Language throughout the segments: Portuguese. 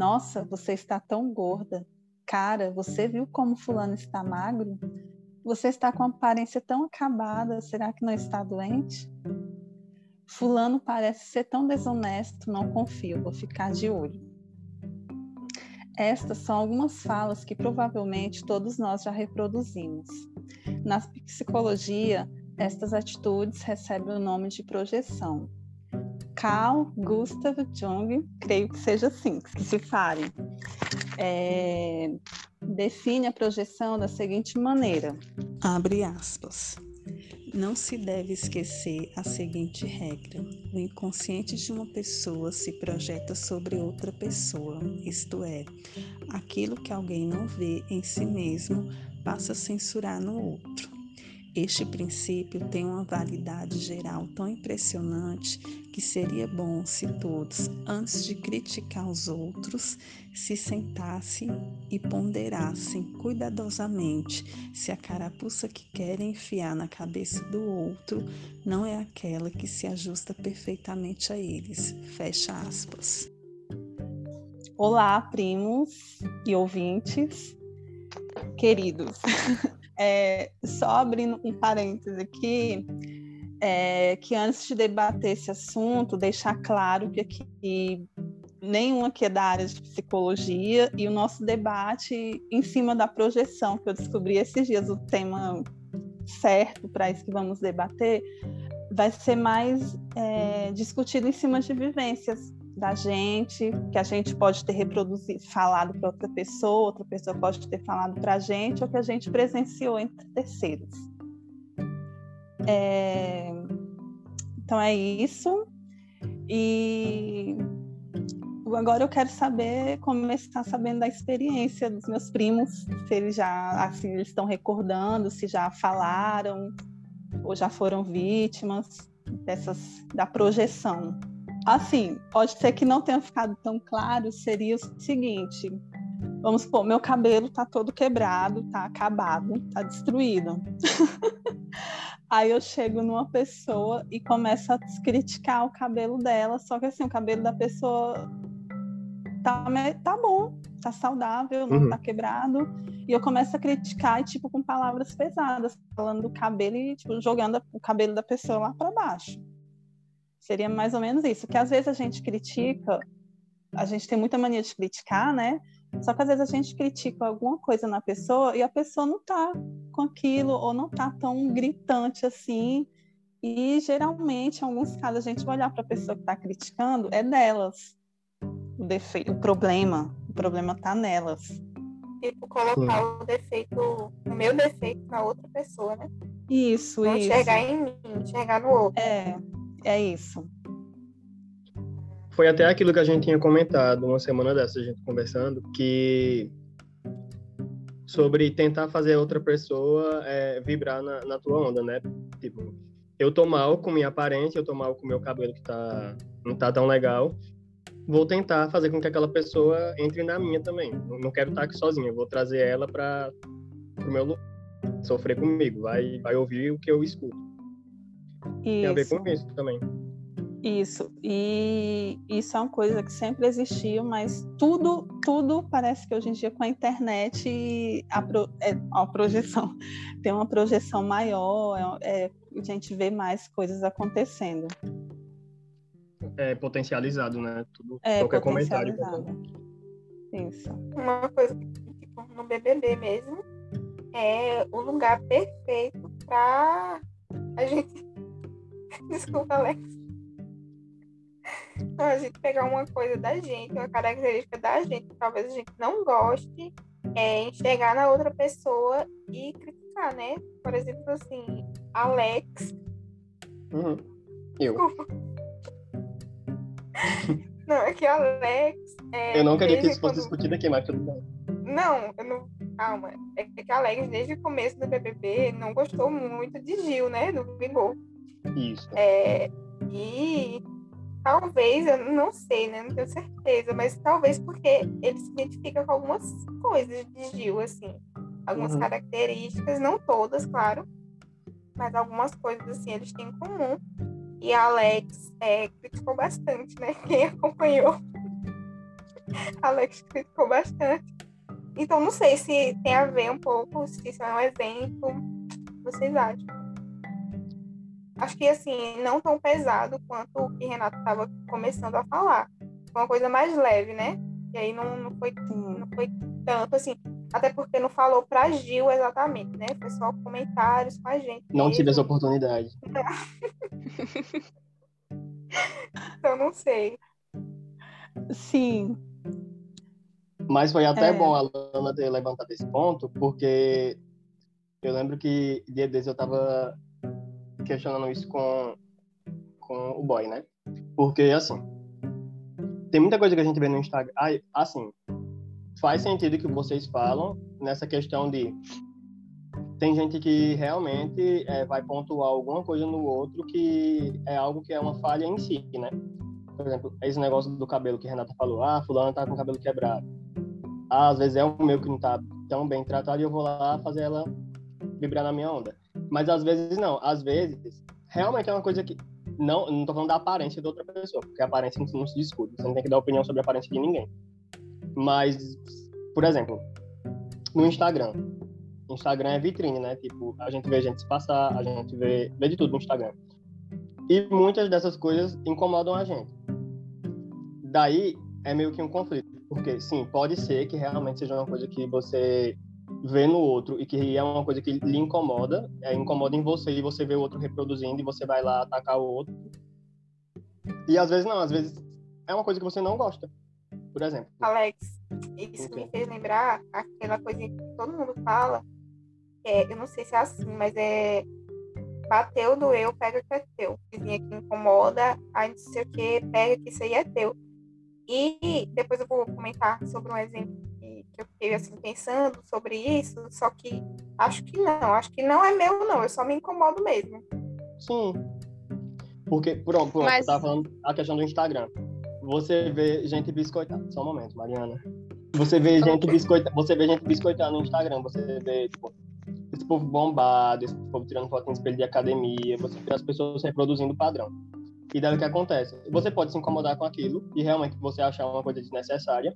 Nossa, você está tão gorda. Cara, você viu como fulano está magro? Você está com aparência tão acabada, será que não está doente? Fulano parece ser tão desonesto, não confio, vou ficar de olho. Estas são algumas falas que provavelmente todos nós já reproduzimos. Na psicologia, estas atitudes recebem o nome de projeção. Carl Gustav Jung, creio que seja assim que se fale, é, define a projeção da seguinte maneira: abre aspas. Não se deve esquecer a seguinte regra: o inconsciente de uma pessoa se projeta sobre outra pessoa, isto é, aquilo que alguém não vê em si mesmo passa a censurar no outro. Este princípio tem uma validade geral tão impressionante que seria bom se todos, antes de criticar os outros, se sentassem e ponderassem cuidadosamente se a carapuça que querem enfiar na cabeça do outro não é aquela que se ajusta perfeitamente a eles. Fecha aspas. Olá, primos e ouvintes queridos. É, só abrindo um parêntese aqui, é, que antes de debater esse assunto, deixar claro que aqui nenhum aqui é da área de psicologia e o nosso debate em cima da projeção, que eu descobri esses dias o tema certo para isso que vamos debater, vai ser mais é, discutido em cima de vivências da gente, que a gente pode ter reproduzido, falado para outra pessoa, outra pessoa pode ter falado para a gente, ou que a gente presenciou entre terceiros. É... Então é isso. E agora eu quero saber, começar sabendo da experiência dos meus primos, se eles já assim, eles estão recordando, se já falaram ou já foram vítimas dessas da projeção. Assim, pode ser que não tenha ficado tão claro, seria o seguinte: vamos supor, meu cabelo tá todo quebrado, tá acabado, tá destruído. Aí eu chego numa pessoa e começo a criticar o cabelo dela, só que assim, o cabelo da pessoa tá, tá bom, tá saudável, não uhum. tá quebrado. E eu começo a criticar, tipo, com palavras pesadas, falando do cabelo e, tipo, jogando o cabelo da pessoa lá para baixo. Seria mais ou menos isso. Que às vezes a gente critica, a gente tem muita mania de criticar, né? Só que às vezes a gente critica alguma coisa na pessoa e a pessoa não tá com aquilo ou não tá tão gritante assim. E geralmente, em alguns casos, a gente vai olhar para a pessoa que está criticando, é delas o defeito, o problema. O problema está nelas. Tipo, colocar Sim. o defeito, o meu defeito na outra pessoa, né? Isso, Não isso. enxergar em mim, enxergar no outro. É, é isso. Foi até aquilo que a gente tinha comentado uma semana dessa, a gente conversando, que sobre tentar fazer outra pessoa é, vibrar na, na, tua onda, né? Tipo, eu tô mal com minha aparência, eu tô mal com meu cabelo que tá, não tá tão legal, vou tentar fazer com que aquela pessoa entre na minha também. Não quero estar aqui sozinha, vou trazer ela para o meu lugar, sofrer comigo, vai, vai ouvir o que eu escuto. Isso. Tem a ver com isso também. Isso, e isso é uma coisa que sempre existiu, mas tudo, tudo parece que hoje em dia com a internet a, pro, é, a projeção tem uma projeção maior, é, é, a gente vê mais coisas acontecendo. É potencializado, né? Tudo, é qualquer comentário. Isso. Uma coisa tipo, no BBB mesmo é o lugar perfeito para a gente Desculpa, Alex. Então, a gente pegar uma coisa da gente, uma característica da gente, que talvez a gente não goste, é enxergar na outra pessoa e criticar, né? Por exemplo, assim, Alex. Uhum. Eu. Desculpa. não, é que Alex. É, eu não queria que isso fosse quando... discutido aqui, mas tudo bem. Não, eu não. Calma. É que Alex, desde o começo do BBB, não gostou muito de Gil, né? Do Vigor. Isso. É, e talvez, eu não sei, né? Não tenho certeza, mas talvez porque ele se identifica com algumas coisas de Gil, assim. Algumas uhum. características, não todas, claro, mas algumas coisas, assim, eles têm em comum. E a Alex é, criticou bastante, né? Quem acompanhou. Alex criticou bastante. Então, não sei se tem a ver um pouco, se isso é um exemplo. Vocês acham? Acho que, assim, não tão pesado quanto o que Renato estava começando a falar. Foi uma coisa mais leve, né? E aí não, não, foi, não foi tanto, assim. Até porque não falou pra Gil exatamente, né? Foi só comentários com a gente. Não mesmo. tive essa oportunidade. então, não sei. Sim, mas foi até é. bom a Lana ter levantado esse ponto, porque eu lembro que dia desses eu tava questionando isso com, com o boy, né? Porque, assim, tem muita coisa que a gente vê no Instagram. Assim, faz sentido que vocês falam nessa questão de. Tem gente que realmente é, vai pontuar alguma coisa no outro que é algo que é uma falha em si, né? Por exemplo, esse negócio do cabelo que a Renata falou. Ah, fulano tá com o cabelo quebrado às vezes é o meu que não tá tão bem tratado e eu vou lá fazer ela vibrar na minha onda. Mas às vezes não, às vezes realmente é uma coisa que não, não tô falando da aparência da outra pessoa, porque a aparência não se discute, você não tem que dar opinião sobre a aparência de ninguém. Mas, por exemplo, no Instagram. Instagram é vitrine, né? Tipo, a gente vê gente se passar, a gente vê, vê de tudo no Instagram. E muitas dessas coisas incomodam a gente. Daí é meio que um conflito. Porque, sim, pode ser que realmente seja uma coisa que você vê no outro e que é uma coisa que lhe incomoda, é, incomoda em você e você vê o outro reproduzindo e você vai lá atacar o outro. E às vezes não, às vezes é uma coisa que você não gosta. Por exemplo. Alex, isso okay. me fez lembrar aquela coisa que todo mundo fala, é, eu não sei se é assim, mas é bateu, doeu, pega o que é teu. Vizinha que incomoda, aí não sei o que, pega que isso aí é teu. E depois eu vou comentar sobre um exemplo eu fiquei assim pensando sobre isso, só que acho que não, acho que não é meu, não, eu só me incomodo mesmo. Sim. Porque, pronto, pronto Mas... tava falando a questão do Instagram. Você vê gente biscoitando. Só um momento, Mariana. Você vê gente biscoitando, você vê gente biscoitando no Instagram, você vê, tipo, esse povo bombado, esse povo tirando foto em espelho de academia, você vê as pessoas reproduzindo o padrão. E daí o que acontece? Você pode se incomodar com aquilo e realmente você achar uma coisa desnecessária.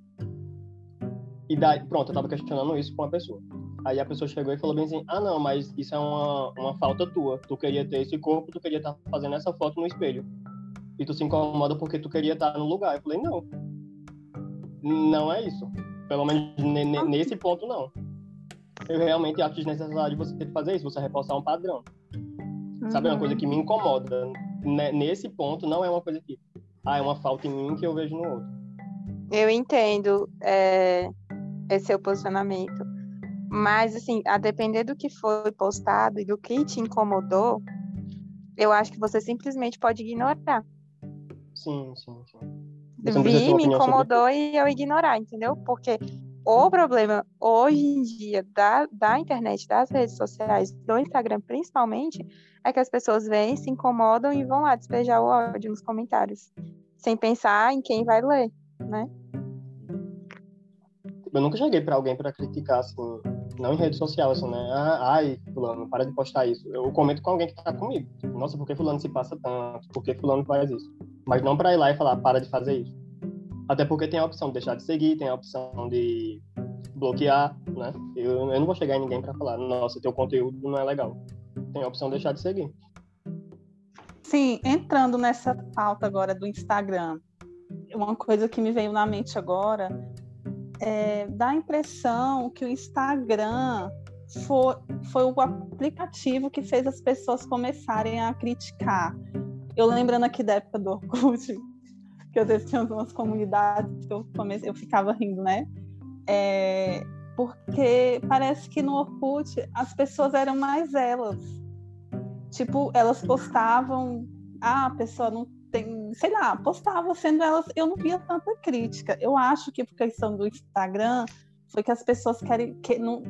E daí, pronto, eu tava questionando isso com a pessoa. Aí a pessoa chegou e falou bem assim: ah, não, mas isso é uma, uma falta tua. Tu queria ter esse corpo, tu queria estar tá fazendo essa foto no espelho. E tu se incomoda porque tu queria estar tá no lugar. Eu falei: não. Não é isso. Pelo menos nesse ponto, não. Eu realmente acho desnecessário você fazer isso, você reforçar um padrão. Sabe, é uma coisa que me incomoda né, nesse ponto não é uma coisa que ah, é uma falta em mim que eu vejo no outro. Eu entendo é, esse seu posicionamento, mas assim, a depender do que foi postado e do que te incomodou, eu acho que você simplesmente pode ignorar. Sim, sim, sim. Vi, me incomodou sobre... e eu ignorar, entendeu? Porque o problema hoje em dia da, da internet, das redes sociais, do Instagram principalmente, é que as pessoas vêm, se incomodam e vão lá despejar o ódio nos comentários, sem pensar em quem vai ler, né? Eu nunca cheguei para alguém para criticar, assim, não em rede social, assim, né? Ah, ai, fulano, para de postar isso. Eu comento com alguém que tá comigo. Nossa, por que fulano se passa tanto? Por que fulano faz isso? Mas não para ir lá e falar, para de fazer isso. Até porque tem a opção de deixar de seguir, tem a opção de bloquear, né? Eu, eu não vou chegar em ninguém para falar, nossa, teu conteúdo não é legal tem a opção de deixar de seguir. Sim, entrando nessa pauta agora do Instagram, uma coisa que me veio na mente agora é dá a impressão que o Instagram foi, foi o aplicativo que fez as pessoas começarem a criticar. Eu lembrando aqui da época do Orkut, que às vezes tinha umas comunidades que eu, comecei, eu ficava rindo, né? É, porque parece que no Orkut as pessoas eram mais elas. Tipo, elas postavam, ah, a pessoa não sei lá, postava sendo elas, eu não via tanta crítica. Eu acho que por questão do Instagram foi que as pessoas querem que não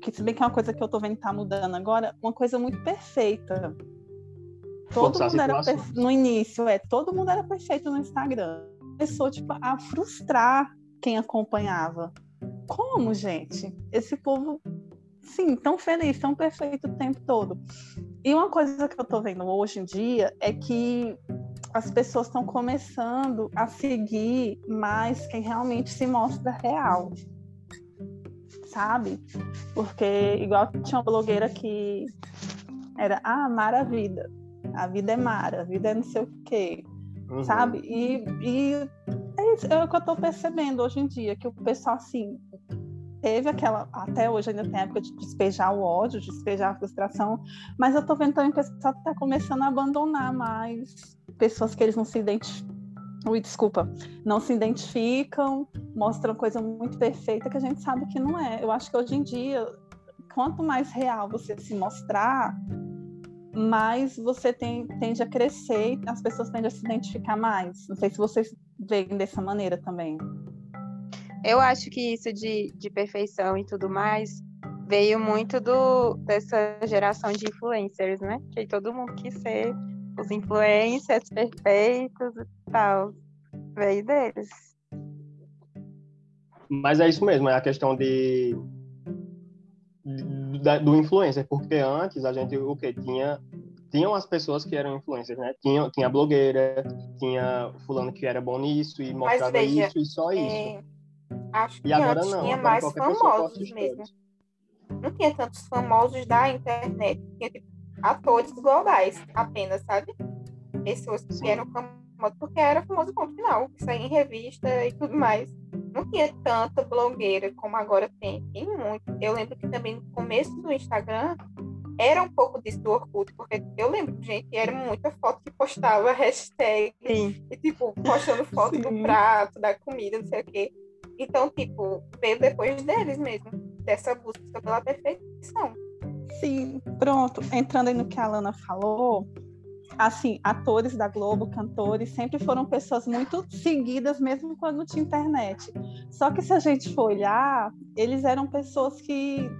que se bem que é uma coisa que eu tô vendo que tá mudando agora, uma coisa muito perfeita. Todo mundo era perfe... no início, é, todo mundo era perfeito no Instagram. Começou tipo a frustrar quem acompanhava. Como, gente? Esse povo sim, tão feliz, tão perfeito o tempo todo. E uma coisa que eu tô vendo hoje em dia é que as pessoas estão começando a seguir mais quem realmente se mostra real. Sabe? Porque, igual tinha uma blogueira que era, ah, Mara Vida. A vida é Mara, a vida é não sei o quê. Uhum. Sabe? E, e é, isso, é o que eu tô percebendo hoje em dia, que o pessoal, assim, teve aquela, até hoje ainda tem época de despejar o ódio, de despejar a frustração, mas eu tô vendo também pessoal tá começando a abandonar mais pessoas que eles não se identificam. Ui, desculpa, não se identificam, mostram coisa muito perfeita que a gente sabe que não é. Eu acho que hoje em dia, quanto mais real você se mostrar, mais você tem, tende a crescer as pessoas tendem a se identificar mais. Não sei se vocês veem dessa maneira também. Eu acho que isso de, de perfeição e tudo mais veio muito do, dessa geração de influencers, né? Que todo mundo quis ser os influencers perfeitos e tal. Veio deles. Mas é isso mesmo, é a questão de, de do influencer, porque antes a gente o que tinha tinham as pessoas que eram influencers, né? Tinha, tinha blogueira, tinha fulano que era bom nisso e mostrava veja, isso e só isso. É... Acho que e agora antes não, tinha agora mais famosos mesmo. Não tinha tantos famosos da internet. Tinha tipo, atores globais apenas, sabe? Pessoas que Sim. eram famosas porque era famoso ponto final, que saía em revista e tudo mais. Não tinha tanta blogueira como agora tem. Tem muito. Eu lembro que também no começo do Instagram era um pouco disso do Orkut, porque eu lembro, gente, era muita foto que postava hashtag Sim. e, tipo, postando foto Sim. do prato, da comida, não sei o quê. Então, tipo, veio depois deles mesmo, dessa busca pela perfeição. Sim, pronto. Entrando aí no que a Alana falou, assim, atores da Globo, cantores, sempre foram pessoas muito seguidas, mesmo quando tinha internet. Só que se a gente for olhar, eles eram pessoas que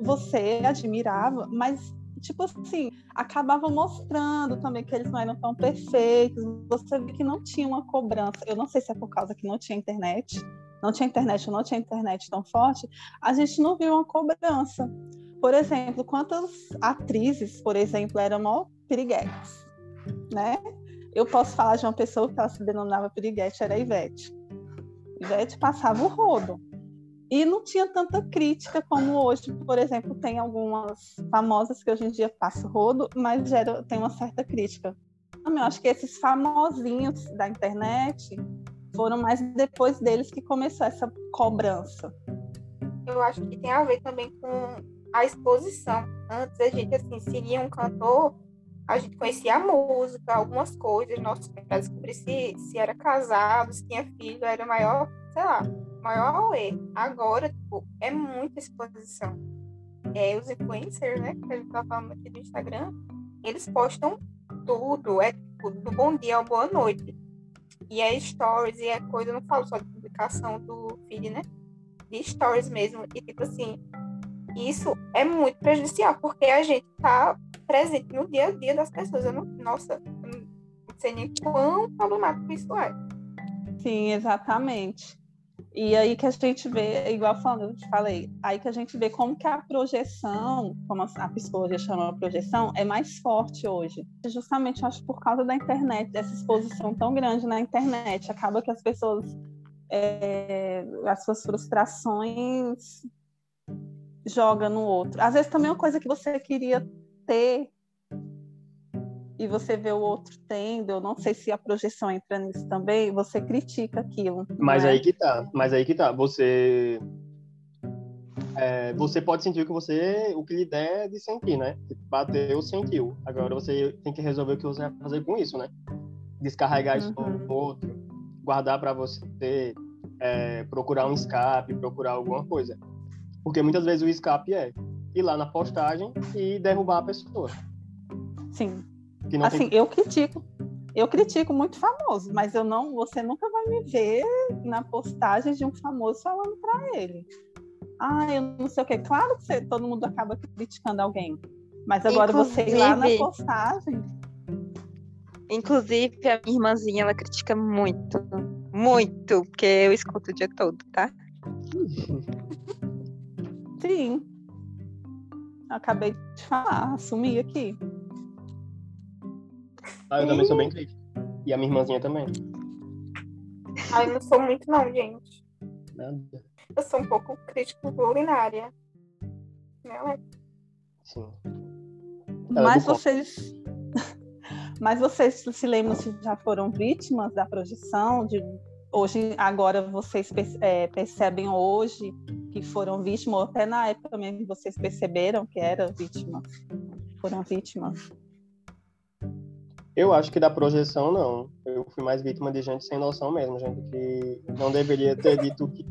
você admirava, mas tipo assim, acabava mostrando também que eles não eram tão perfeitos. Você vê que não tinha uma cobrança. Eu não sei se é por causa que não tinha internet, não tinha internet não tinha internet tão forte, a gente não viu uma cobrança. Por exemplo, quantas atrizes, por exemplo, eram piriguetes, né? Eu posso falar de uma pessoa que ela se denominava piriguete, era a Ivete. Ivete passava o rodo. E não tinha tanta crítica como hoje, por exemplo, tem algumas famosas que hoje em dia passam rodo, mas gera, tem uma certa crítica. Eu acho que esses famosinhos da internet foram mais depois deles que começou essa cobrança. Eu acho que tem a ver também com a exposição. Antes a gente assim seguia um cantor, a gente conhecia a música, algumas coisas, nossa, para descobrir se, se era casado, se tinha filho, era maior, sei lá, maior auê. Agora, tipo, é muita exposição. É, os influencers, né, que a gente tá falando aqui do Instagram, eles postam tudo, é tipo, do bom dia ao boa noite. E é stories, e é coisa, eu não falo só de publicação do feed, né? De stories mesmo. E tipo assim, isso é muito prejudicial, porque a gente tá presente no dia a dia das pessoas. Eu não, nossa, eu não sei nem quão problemático isso é. Sim, exatamente. E aí que a gente vê, igual falando, eu te falei, aí que a gente vê como que a projeção, como a psicologia chama a projeção, é mais forte hoje. Justamente, acho, por causa da internet, dessa exposição tão grande na internet. Acaba que as pessoas, é, as suas frustrações joga no outro. Às vezes também é uma coisa que você queria ter e você vê o outro tendo, eu não sei se a projeção entra nisso também, você critica aquilo. Mas é? aí que tá, mas aí que tá, você é, você pode sentir o que você, o que lhe der de sentir, né? Bateu, sentiu. Agora você tem que resolver o que você vai fazer com isso, né? Descarregar isso uhum. no outro, guardar para você, é, procurar um escape, procurar alguma coisa. Porque muitas vezes o escape é ir lá na postagem e derrubar a pessoa. Sim assim, tem... eu critico. Eu critico muito famoso, mas eu não, você nunca vai me ver na postagem de um famoso falando para ele. Ah, eu não sei o que. Claro que você, todo mundo acaba criticando alguém. Mas agora Inclusive... você ir lá na postagem. Inclusive, a minha irmãzinha, ela critica muito. Muito, porque eu escuto o dia todo, tá? Sim. Acabei de falar, assumi aqui. Ah, eu também sou bem crítico. E a minha irmãzinha também. Ah, eu não sou muito não, gente. Nada. Eu sou um pouco crítico culinária. Não é? Sim. Mas vocês. Mas vocês se lembram se já foram vítimas da projeção? De hoje, agora vocês é, percebem hoje que foram vítimas, ou até na época mesmo vocês perceberam que eram vítimas, foram vítimas? Eu acho que da projeção não. Eu fui mais vítima de gente sem noção mesmo, gente que não deveria ter dito que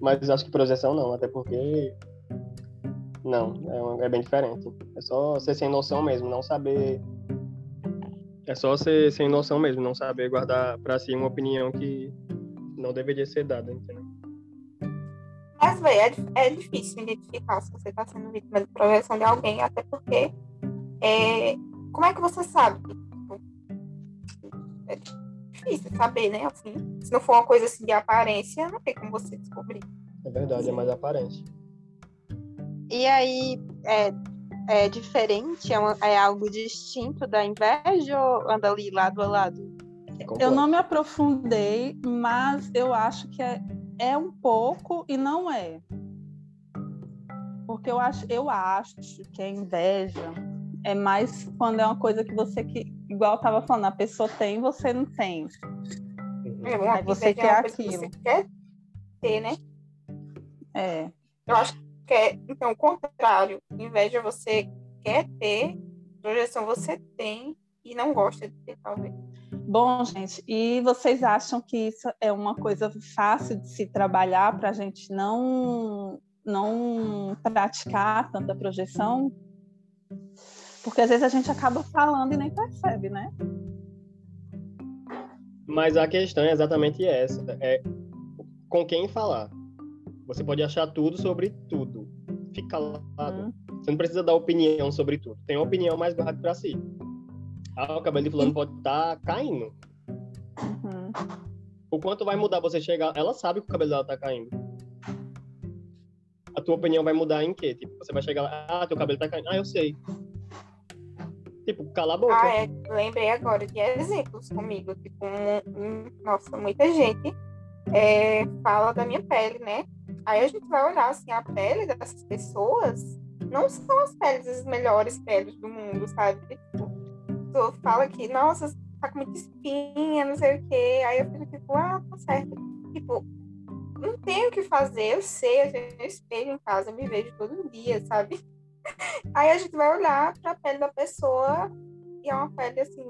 Mas acho que projeção não, até porque não, é, é bem diferente. É só ser sem noção mesmo, não saber é só ser sem noção mesmo, não saber guardar para si uma opinião que não deveria ser dada, entendeu? Mas, velho, é, é, difícil identificar se você está sendo vítima de projeção de alguém, até porque é, como é que você sabe? É difícil saber, né? Assim, se não for uma coisa assim de aparência, não tem como você descobrir. É verdade, é mais aparência. E aí, é, é diferente? É, uma, é algo distinto da inveja ou anda ali lado a lado? É eu não me aprofundei, mas eu acho que é, é um pouco e não é. Porque eu acho, eu acho que a inveja é mais quando é uma coisa que você que igual eu tava falando, a pessoa tem, você não tem. É, Aí você quer aquilo. Você quer ter, né? É. Eu acho quer, então, o contrário, inveja você quer ter, projeção você tem e não gosta de ter, talvez. Bom, gente, e vocês acham que isso é uma coisa fácil de se trabalhar para a gente não, não praticar tanta projeção? Porque às vezes a gente acaba falando e nem percebe, né? Mas a questão é exatamente essa: é com quem falar. Você pode achar tudo sobre tudo. Fica calado. Uhum. Você não precisa dar opinião sobre tudo. Tem uma opinião mais guardada para si. Ah, o cabelo de fulano pode estar tá caindo. Uhum. O quanto vai mudar você chegar... Ela sabe que o cabelo dela tá caindo. A tua opinião vai mudar em quê? Tipo, você vai chegar lá, ah, teu cabelo tá caindo. Ah, eu sei. Tipo, cala a boca. Ah, é. Lembrei agora de exemplos comigo. Tipo, um, um, nossa, muita gente é, fala da minha pele, né? Aí a gente vai olhar assim, a pele dessas pessoas não são as peles, as melhores peles do mundo, sabe? Tipo, tu fala que, nossa, tá com muita espinha, não sei o quê. Aí eu fico tipo, ah, tá certo. Tipo, não tenho o que fazer, eu sei, eu tenho espelho em casa, eu me vejo todo dia, sabe? Aí a gente vai olhar pra pele da pessoa e é uma pele assim,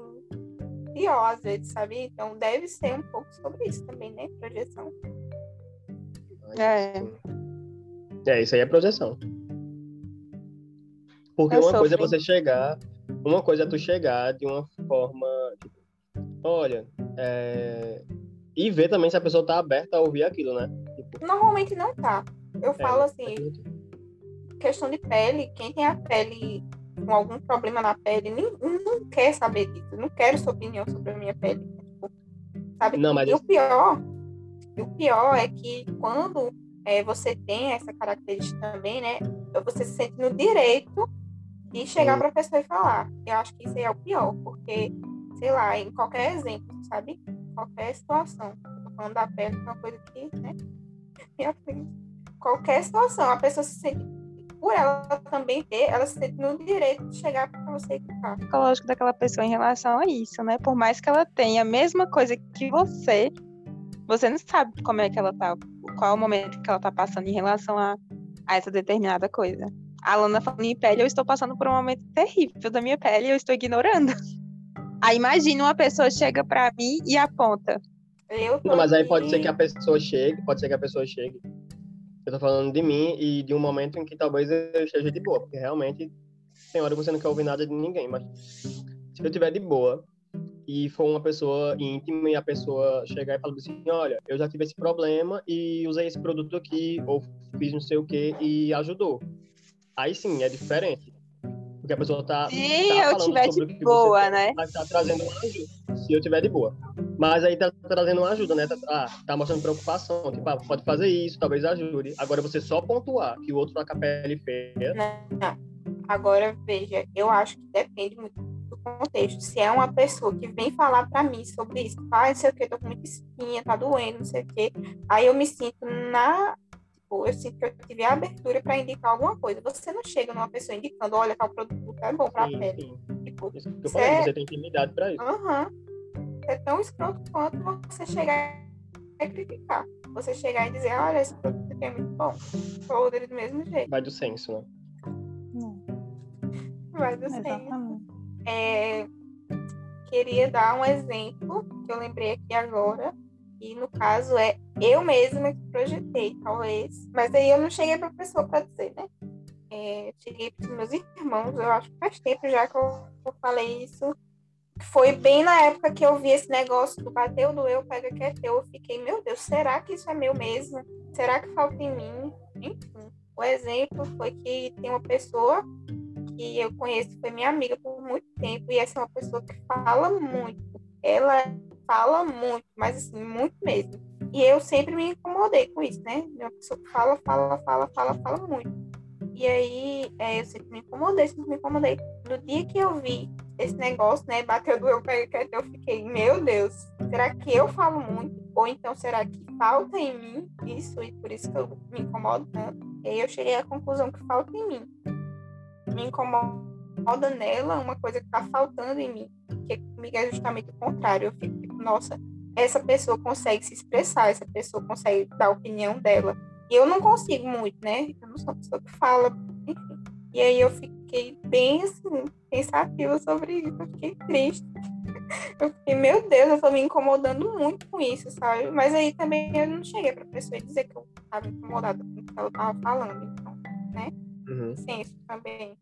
pior às vezes, sabe? Então deve ser um pouco sobre isso também, né? Projeção. É. É, isso aí é projeção. Porque uma coisa é você chegar, uma coisa é tu chegar de uma forma, tipo, olha, é... e ver também se a pessoa tá aberta a ouvir aquilo, né? Tipo... Normalmente não tá. Eu é, falo assim, é questão de pele, quem tem a pele com algum problema na pele, nem, não quer saber disso, não quero sua opinião sobre a minha pele. Tipo, sabe? Não, mas... E o pior, o pior é que quando é, você tem essa característica também, né? Você se sente no direito de chegar para a pessoa e falar. Eu acho que isso aí é o pior, porque, sei lá, em qualquer exemplo, sabe? Qualquer situação. Tô falando da pele, é uma coisa que, né? Qualquer situação, a pessoa se sente por ela também ter, ela se sente no direito de chegar para você e ficar. Psicológico daquela pessoa em relação a isso, né? Por mais que ela tenha a mesma coisa que você, você não sabe como é que ela tá, qual é o momento que ela tá passando em relação a, a essa determinada coisa. A Lana falando em pele, eu estou passando por um momento terrível da minha pele e eu estou ignorando. Aí imagina uma pessoa chega para mim e aponta. Eu não, mas aí pode ser que a pessoa chegue, pode ser que a pessoa chegue eu tô falando de mim e de um momento em que talvez eu esteja de boa, porque realmente tem hora que você não quer ouvir nada de ninguém, mas se eu tiver de boa e for uma pessoa íntima e a pessoa chegar e falar assim, olha, eu já tive esse problema e usei esse produto aqui ou fiz não sei o que e ajudou. Aí sim, é diferente. Porque a pessoa tá, Se tá eu tiver de boa, né? Mas tá trazendo uma ajuda. Se eu tiver de boa. Mas aí tá trazendo uma ajuda, né? Tá, ah, tá mostrando preocupação. Tipo, ah, pode fazer isso, talvez ajude. Agora você só pontuar que o outro tá com a pele feia. Não, não. Agora, veja, eu acho que depende muito do contexto. Se é uma pessoa que vem falar para mim sobre isso, ah, não sei o que, tô com muita espinha, tá doendo, não sei o que, aí eu me sinto na. Tipo, eu sinto que eu tive a abertura para indicar alguma coisa. Você não chega numa pessoa indicando, olha, tal produto é bom pra sim, pele. Sim. Tipo, isso que eu falei, é... você tem intimidade pra isso. Aham. Uhum. É tão escroto quanto você chegar e criticar. Você chegar e dizer, olha, esse produto aqui é muito bom. Podre do mesmo jeito. Vai do senso, né? Vai do Exatamente. É, queria dar um exemplo que eu lembrei aqui agora. E no caso é eu mesma que projetei, talvez. Mas aí eu não cheguei para a pessoa para dizer, né? É, cheguei para os meus irmãos, eu acho que faz tempo já que eu, eu falei isso. Foi bem na época que eu vi esse negócio do bateu, doeu, pega que é teu. Eu fiquei, meu Deus, será que isso é meu mesmo? Será que falta em mim? Enfim, o exemplo foi que tem uma pessoa que eu conheço, foi minha amiga por muito tempo, e essa é uma pessoa que fala muito. Ela fala muito, mas assim, muito mesmo. E eu sempre me incomodei com isso, né? Uma pessoa que fala, fala, fala, fala, fala muito. E aí, é, eu sempre me incomodei, sempre me incomodei. No dia que eu vi esse negócio, né, bateu do eu peguei eu fiquei, meu Deus, será que eu falo muito? Ou então será que falta em mim isso e por isso que eu me incomodo tanto? E aí eu cheguei à conclusão que falta em mim me incomoda nela uma coisa que está faltando em mim, que comigo é justamente o contrário. Eu fico tipo, nossa, essa pessoa consegue se expressar, essa pessoa consegue dar a opinião dela. E eu não consigo muito, né? Eu não sou uma pessoa que fala, enfim. E aí eu fiquei bem assim, pensativa sobre isso, eu fiquei triste. Eu fiquei, meu Deus, eu tô me incomodando muito com isso, sabe? Mas aí também eu não cheguei pra pessoa dizer que eu tava incomodada com o que ela tava falando, então, né? uhum. senso também.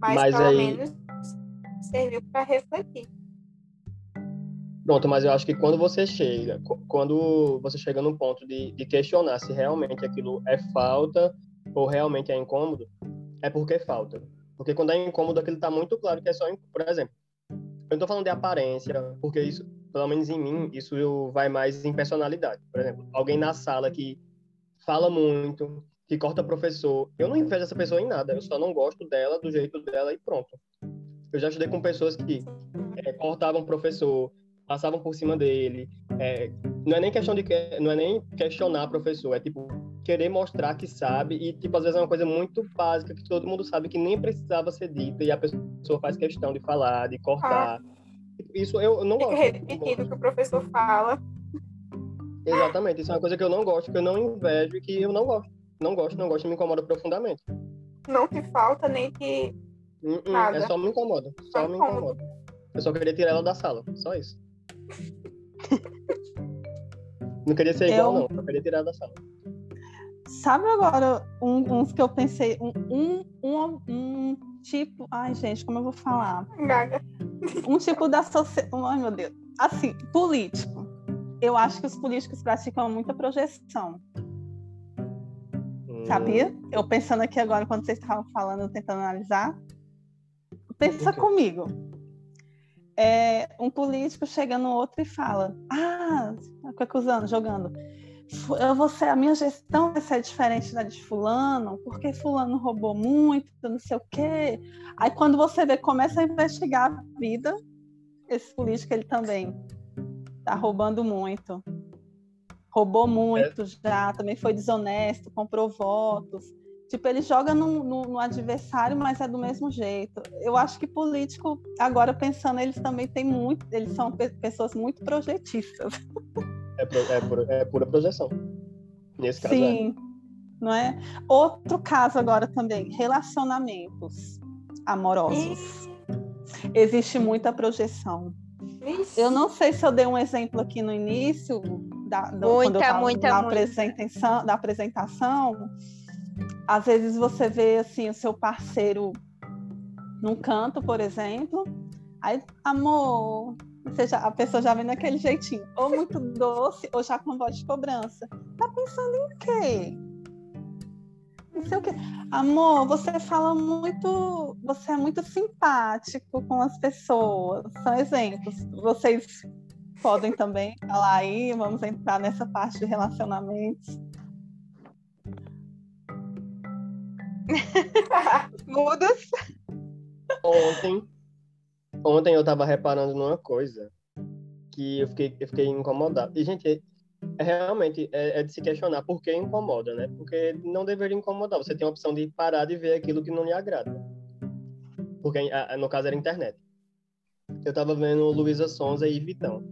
Mas, mas pelo aí... menos serviu para refletir. Pronto, mas eu acho que quando você chega, quando você chega num ponto de, de questionar se realmente aquilo é falta ou realmente é incômodo, é porque falta. Porque quando é incômodo, aquilo está muito claro que é só, por exemplo, eu não tô falando de aparência, porque isso, pelo menos em mim, isso vai mais em personalidade. Por exemplo, alguém na sala que fala muito, que corta professor. Eu não invejo essa pessoa em nada, eu só não gosto dela, do jeito dela e pronto. Eu já estudei com pessoas que é, cortavam professor, passavam por cima dele. É, não é nem questão de não é nem questionar professor, é tipo querer mostrar que sabe e tipo às vezes é uma coisa muito básica que todo mundo sabe que nem precisava ser dita e a pessoa faz questão de falar, de cortar. Ah, isso eu não gosto. Repetindo o que o professor fala. Exatamente, isso é uma coisa que eu não gosto, que eu não invejo e que eu não gosto. Não gosto, não gosto, me incomoda profundamente. Não te falta nem que. Uh -uh, nada. É só me incomoda. Só, só me incomoda. Eu só queria tirar ela da sala. Só isso. não queria ser igual, eu... não. Só queria tirar ela da sala. Sabe agora um, uns que eu pensei? Um, um, um, tipo. Ai, gente, como eu vou falar? Gaga. Um tipo da sociedade. Ai, meu Deus. Assim, político. Eu acho que os políticos praticam muita projeção. Sabia? Eu pensando aqui agora, quando vocês estavam falando, tentando analisar. Pensa okay. comigo. É, um político chega no outro e fala: Ah, acusando, jogando. Você, a minha gestão vai ser diferente da de fulano, porque fulano roubou muito, não sei o quê. Aí quando você vê, começa a investigar a vida, esse político ele também está roubando muito roubou muito é. já, também foi desonesto, comprou votos. Tipo, ele joga no, no, no, adversário, mas é do mesmo jeito. Eu acho que político, agora pensando, eles também têm muito, eles são pe pessoas muito projetistas. É, é, pura, é pura projeção. Nesse caso. Sim, é. não é? Outro caso agora também, relacionamentos amorosos. Existe muita projeção. Eu não sei se eu dei um exemplo aqui no início, da, do, muita, quando eu muita, da, muita. Apresentação, da apresentação. Às vezes você vê assim o seu parceiro num canto, por exemplo, aí, amor, seja, a pessoa já vem daquele jeitinho, ou muito doce, ou já com voz de cobrança. Tá pensando em quê? não sei o quê. Amor, você fala muito, você é muito simpático com as pessoas. São exemplos. Vocês podem também falar aí, vamos entrar nessa parte de relacionamentos. Mudas. Ontem, ontem eu tava reparando numa coisa que eu fiquei, eu fiquei incomodado. E, gente, é, realmente é, é, de se questionar por que incomoda, né? Porque não deveria incomodar. Você tem a opção de parar de ver aquilo que não lhe agrada. Porque, no caso, era internet. Eu tava vendo Luísa Sonza e Vitão.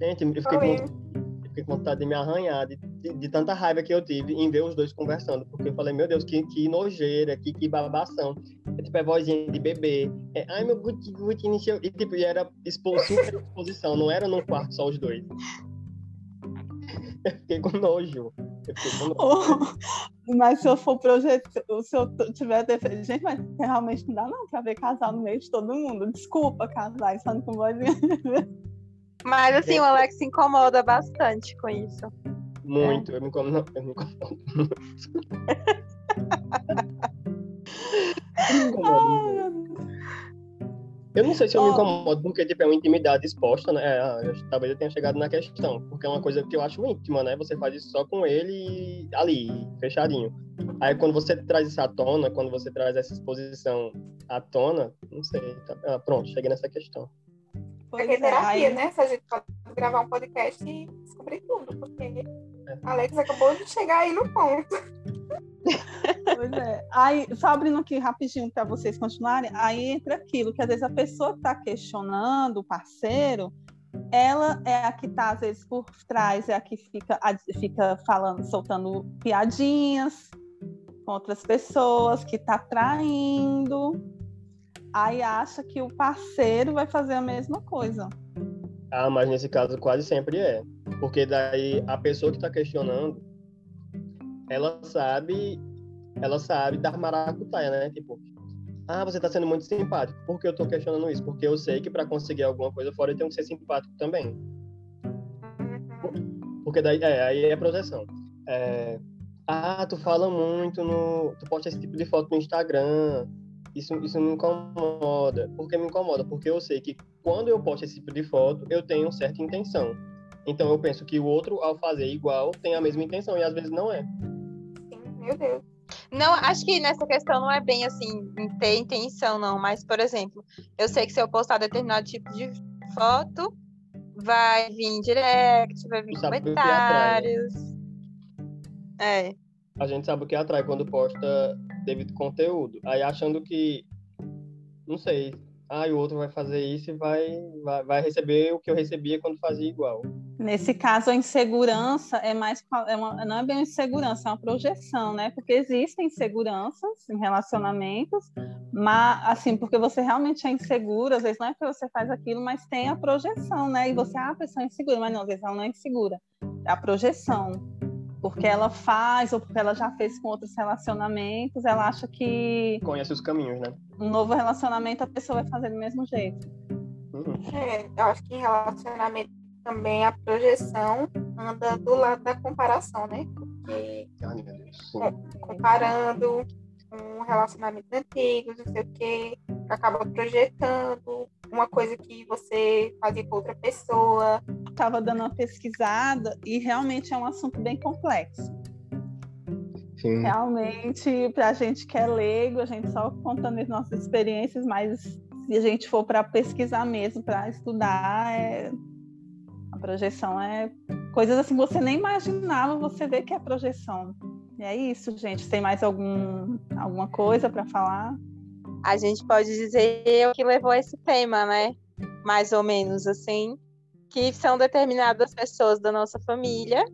Gente, eu fiquei com fiquei com vontade de me arranhar, de, de, de, tanta raiva que eu tive em ver os dois conversando, porque eu falei, meu Deus, que, que nojeira, que, que babação. Tipo, é vozinha de bebê, é, ai meu guti, guti, e tipo, e era expo, super exposição, não era num quarto só os dois. Eu fiquei com nojo. Eu fiquei com nojo. Oh, mas se eu for projetar, se eu tiver defesa, gente, mas realmente não dá não pra ver casal no meio de todo mundo. Desculpa, casais, falando com vozinha. Mas assim, o Alex se incomoda bastante com isso. Muito, é. eu me incomodo. Eu me incomodo muito. eu não sei se eu me incomodo, porque tipo, é uma intimidade exposta, né? É, eu, talvez eu tenha chegado na questão, porque é uma coisa que eu acho íntima, né? Você faz isso só com ele ali, fechadinho. Aí quando você traz isso à tona, quando você traz essa exposição à tona, não sei. Tá... Ah, pronto, cheguei nessa questão. Pois é, terapia, aí... né? Se a gente pode gravar um podcast e descobrir tudo, porque. Alex acabou de chegar aí no ponto. Pois é. Aí, só abrindo aqui rapidinho para vocês continuarem, aí entra aquilo que às vezes a pessoa está questionando o parceiro, ela é a que está, às vezes, por trás, é a que fica, fica falando, soltando piadinhas com outras pessoas, que está traindo aí acha que o parceiro vai fazer a mesma coisa. Ah, mas nesse caso quase sempre é. Porque daí a pessoa que está questionando, ela sabe, ela sabe dar maracutaia, né? Tipo, ah, você está sendo muito simpático. Por que eu estou questionando isso? Porque eu sei que para conseguir alguma coisa fora eu tenho que ser simpático também. Porque daí, é, aí é projeção. É, ah, tu fala muito no, tu posta esse tipo de foto no Instagram isso, isso me incomoda. Por que me incomoda? Porque eu sei que quando eu posto esse tipo de foto, eu tenho certa intenção. Então eu penso que o outro, ao fazer igual, tem a mesma intenção, e às vezes não é. Sim, meu Deus. Não, acho que nessa questão não é bem assim, ter intenção, não. Mas, por exemplo, eu sei que se eu postar determinado tipo de foto, vai vir direct, vai vir comentários. É. A gente sabe o que atrai quando posta devido conteúdo. Aí achando que, não sei, ah, o outro vai fazer isso e vai, vai, vai, receber o que eu recebia quando fazia igual. Nesse caso, a insegurança é mais é uma, não é bem uma insegurança, é uma projeção, né? Porque existem inseguranças em relacionamentos, mas assim, porque você realmente é insegura, às vezes não é que você faz aquilo, mas tem a projeção, né? E você, ah, a pessoa é insegura, mas não, às vezes ela não é insegura. É a projeção porque ela faz ou porque ela já fez com outros relacionamentos, ela acha que conhece os caminhos, né? Um novo relacionamento a pessoa vai fazer do mesmo jeito. Uhum. É, eu acho que em relacionamento também a projeção anda do lado da comparação, né? Porque comparando com relacionamentos antigos, não sei o quê, acaba projetando uma coisa que você fazia com outra pessoa. Estava dando uma pesquisada e realmente é um assunto bem complexo. Sim. Realmente, para a gente que é leigo, a gente só contando as nossas experiências, mas se a gente for para pesquisar mesmo, para estudar, é... a projeção é coisas assim que você nem imaginava, você vê que é projeção. E é isso, gente. Tem mais algum, alguma coisa para falar? a gente pode dizer o que levou a esse tema, né? Mais ou menos assim, que são determinadas pessoas da nossa família,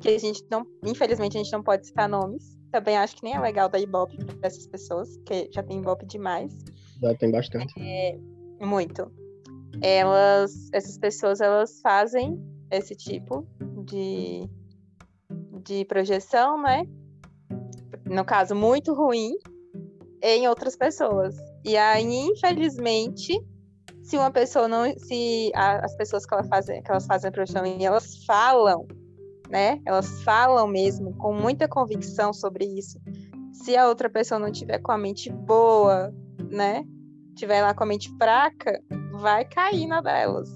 que a gente não, infelizmente a gente não pode citar nomes. Também acho que nem é legal dar ibope para essas pessoas, que já tem ibope demais. Já tem bastante. É, muito. Elas, essas pessoas, elas fazem esse tipo de, de projeção, né? No caso, muito ruim, em outras pessoas. E aí, infelizmente, se uma pessoa não. Se a, as pessoas que, ela fazem, que elas fazem a profissão e elas falam, né? Elas falam mesmo com muita convicção sobre isso. Se a outra pessoa não tiver com a mente boa, né? Tiver lá com a mente fraca, vai cair na delas.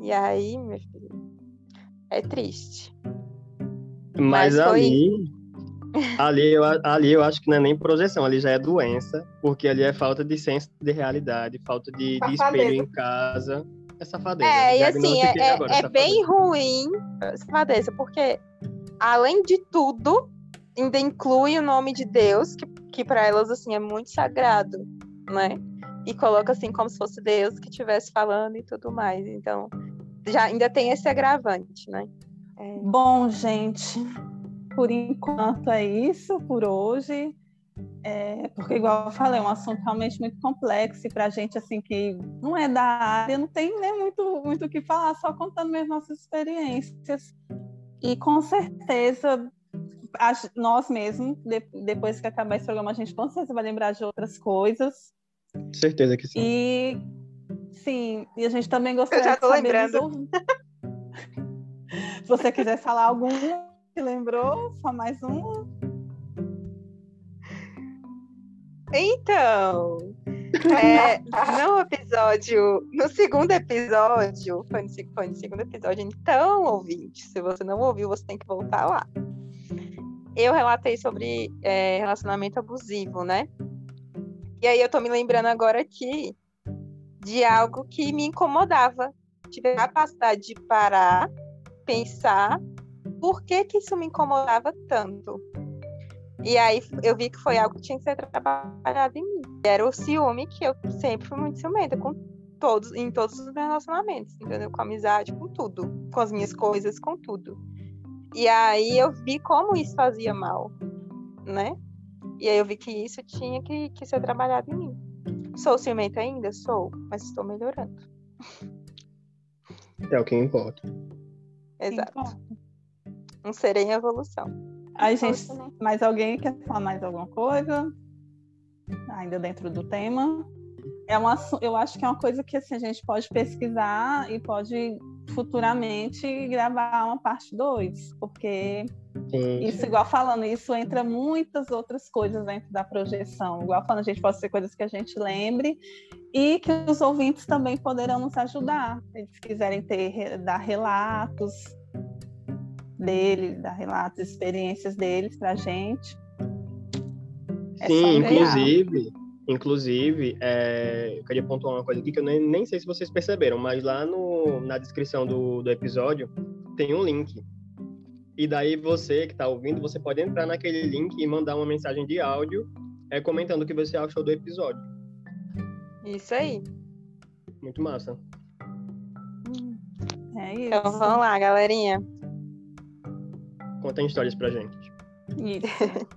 E aí, meu filho, é triste. Mas, Mas aí, Ali eu, ali eu acho que não é nem projeção, ali já é doença, porque ali é falta de senso de realidade, falta de, de espelho em casa. É safadeza. É, e assim, é, é, agora, é bem ruim safadeza, porque além de tudo, ainda inclui o nome de Deus, que, que para elas assim é muito sagrado, né? E coloca assim como se fosse Deus que estivesse falando e tudo mais. Então, já ainda tem esse agravante, né? É... Bom, gente, por enquanto é isso por hoje. É, porque, igual eu falei, é um assunto realmente muito complexo e para a gente assim que não é da área, não tem nem muito muito o que falar, só contando mesmo nossas experiências. E com certeza nós mesmos, depois que acabar esse programa, a gente com certeza vai lembrar de outras coisas. Certeza que sim. E sim, e a gente também gostaria eu já tô de saber lembrando. Se você quiser falar algum que lembrou, só mais um. Então, é, no episódio, no segundo episódio, foi no, foi no, segundo episódio, então, ouvinte, se você não ouviu, você tem que voltar lá. Eu relatei sobre é, relacionamento abusivo, né? E aí eu tô me lembrando agora aqui de algo que me incomodava. Tive a capacidade de parar, pensar por que, que isso me incomodava tanto. E aí eu vi que foi algo que tinha que ser trabalhado em mim. Era o ciúme, que eu sempre fui muito ciumenta com todos, em todos os meus relacionamentos, entendeu? Com amizade, com tudo. Com as minhas coisas, com tudo. E aí eu vi como isso fazia mal, né? E aí eu vi que isso tinha que, que ser trabalhado em mim. Sou ciumenta ainda? Sou, mas estou melhorando. É o que importa. Exato. Um ser em evolução. Aí, gente, mais alguém quer falar mais alguma coisa? Ainda dentro do tema. É uma, eu acho que é uma coisa que assim, a gente pode pesquisar e pode futuramente gravar uma parte 2, porque sim, isso, igual falando, isso entra muitas outras coisas dentro da projeção. Igual falando, a gente pode ser coisas que a gente lembre e que os ouvintes também poderão nos ajudar. Se eles quiserem ter, dar relatos deles, dar relatos, experiências deles para a gente. É Sim, inclusive, inclusive é, eu queria pontuar uma coisa aqui que eu nem, nem sei se vocês perceberam, mas lá no, na descrição do, do episódio tem um link. E daí você que está ouvindo, você pode entrar naquele link e mandar uma mensagem de áudio é, comentando o que você achou do episódio. Isso aí. Muito massa. É isso. Então vamos lá, galerinha. Contem histórias pra gente. Isso.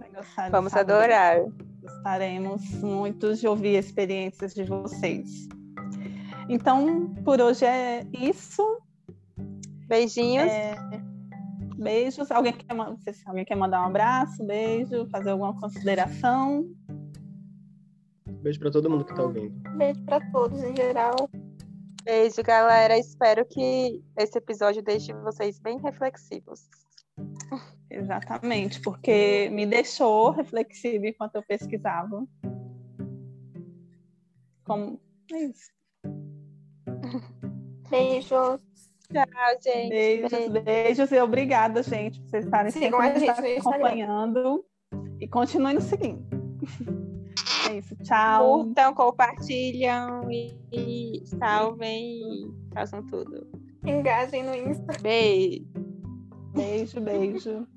Vamos adorar. Gostaremos muito de ouvir experiências de vocês. Então, por hoje é isso. Beijinhos. É... Beijos. Alguém quer, se alguém quer mandar um abraço, beijo, fazer alguma consideração? Beijo para todo mundo que está ouvindo. Beijo para todos em geral. Beijo, galera. Espero que esse episódio deixe vocês bem reflexivos. Exatamente, porque me deixou reflexiva enquanto eu pesquisava. Como é isso. Beijos. Tchau, gente. Beijos, Beijo. beijos e obrigada, gente, por vocês estarem Sigam a gente acompanhando e continuem nos seguindo. É isso, tchau. Curtam, compartilham e salvem, façam tudo. Engajem no Insta. Beijo. Beijo, beijo.